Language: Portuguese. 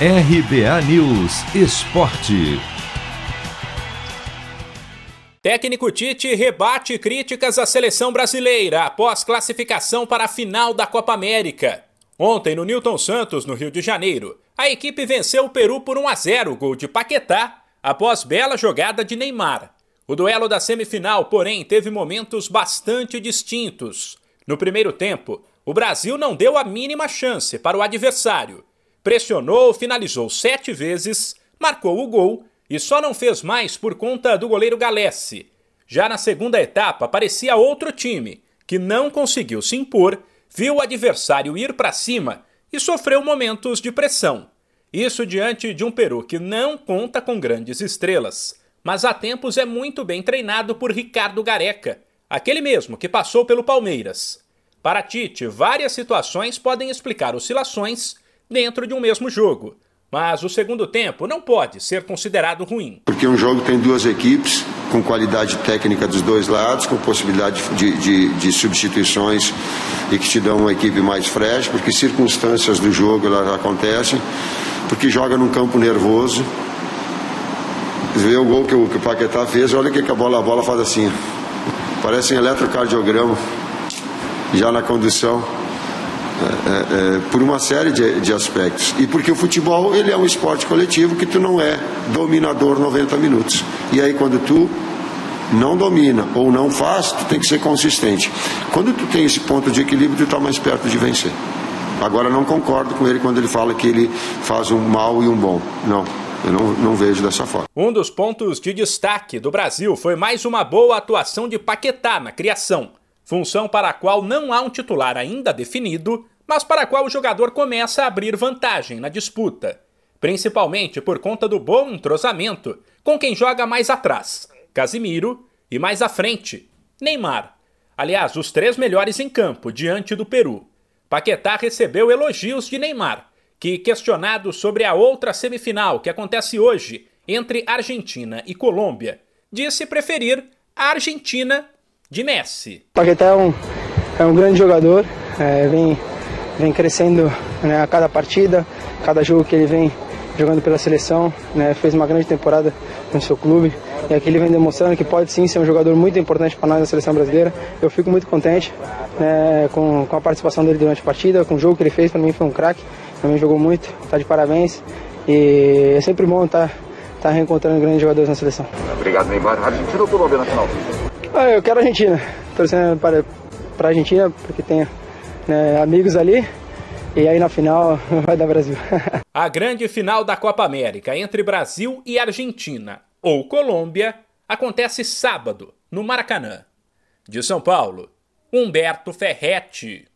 RBA News Esporte. Técnico Tite rebate críticas à seleção brasileira após classificação para a final da Copa América. Ontem, no Newton Santos, no Rio de Janeiro, a equipe venceu o Peru por 1 a 0, gol de Paquetá, após bela jogada de Neymar. O duelo da semifinal, porém, teve momentos bastante distintos. No primeiro tempo, o Brasil não deu a mínima chance para o adversário pressionou, finalizou sete vezes, marcou o gol e só não fez mais por conta do goleiro Galesse. Já na segunda etapa, parecia outro time, que não conseguiu se impor, viu o adversário ir para cima e sofreu momentos de pressão. Isso diante de um Peru que não conta com grandes estrelas, mas há tempos é muito bem treinado por Ricardo Gareca, aquele mesmo que passou pelo Palmeiras. Para Tite, várias situações podem explicar oscilações dentro de um mesmo jogo. Mas o segundo tempo não pode ser considerado ruim. Porque um jogo tem duas equipes, com qualidade técnica dos dois lados, com possibilidade de, de, de substituições e que te dão uma equipe mais fresca, porque circunstâncias do jogo elas acontecem, porque joga num campo nervoso. Vê o gol que o, que o Paquetá fez, olha o que a bola, a bola faz assim. Parece um eletrocardiograma já na condução. É, é, é, por uma série de, de, aspectos. E porque o futebol ele é um esporte coletivo que tu não é dominador 90 minutos. E aí quando tu não domina ou não faz, tu tem que ser consistente. Quando tu tem esse ponto de equilíbrio, tu está mais perto de vencer. Agora não concordo com ele quando ele fala que ele faz um mal e um bom. Não. Eu não, não vejo dessa forma. Um dos pontos de destaque do Brasil foi mais uma boa atuação de Paquetá na criação função para a qual não há um titular ainda definido, mas para a qual o jogador começa a abrir vantagem na disputa, principalmente por conta do bom entrosamento com quem joga mais atrás, Casimiro, e mais à frente, Neymar. Aliás, os três melhores em campo diante do Peru. Paquetá recebeu elogios de Neymar, que, questionado sobre a outra semifinal que acontece hoje entre Argentina e Colômbia, disse preferir a Argentina de Messi. Paquetá é um, é um grande jogador, é, vem, vem crescendo né, a cada partida, cada jogo que ele vem jogando pela seleção, né, fez uma grande temporada no seu clube e aqui ele vem demonstrando que pode sim ser um jogador muito importante para nós na seleção brasileira. Eu fico muito contente né, com, com a participação dele durante a partida, com o jogo que ele fez, para mim foi um craque, também jogou muito, está de parabéns e é sempre bom estar tá, tá reencontrando grandes jogadores na seleção. Obrigado, Neymar. Argentina ou Colômbia na final? Ah, eu quero a Argentina. Torcendo para, para a Argentina, porque tem né, amigos ali. E aí na final vai dar Brasil. a grande final da Copa América entre Brasil e Argentina, ou Colômbia, acontece sábado, no Maracanã. De São Paulo, Humberto Ferretti.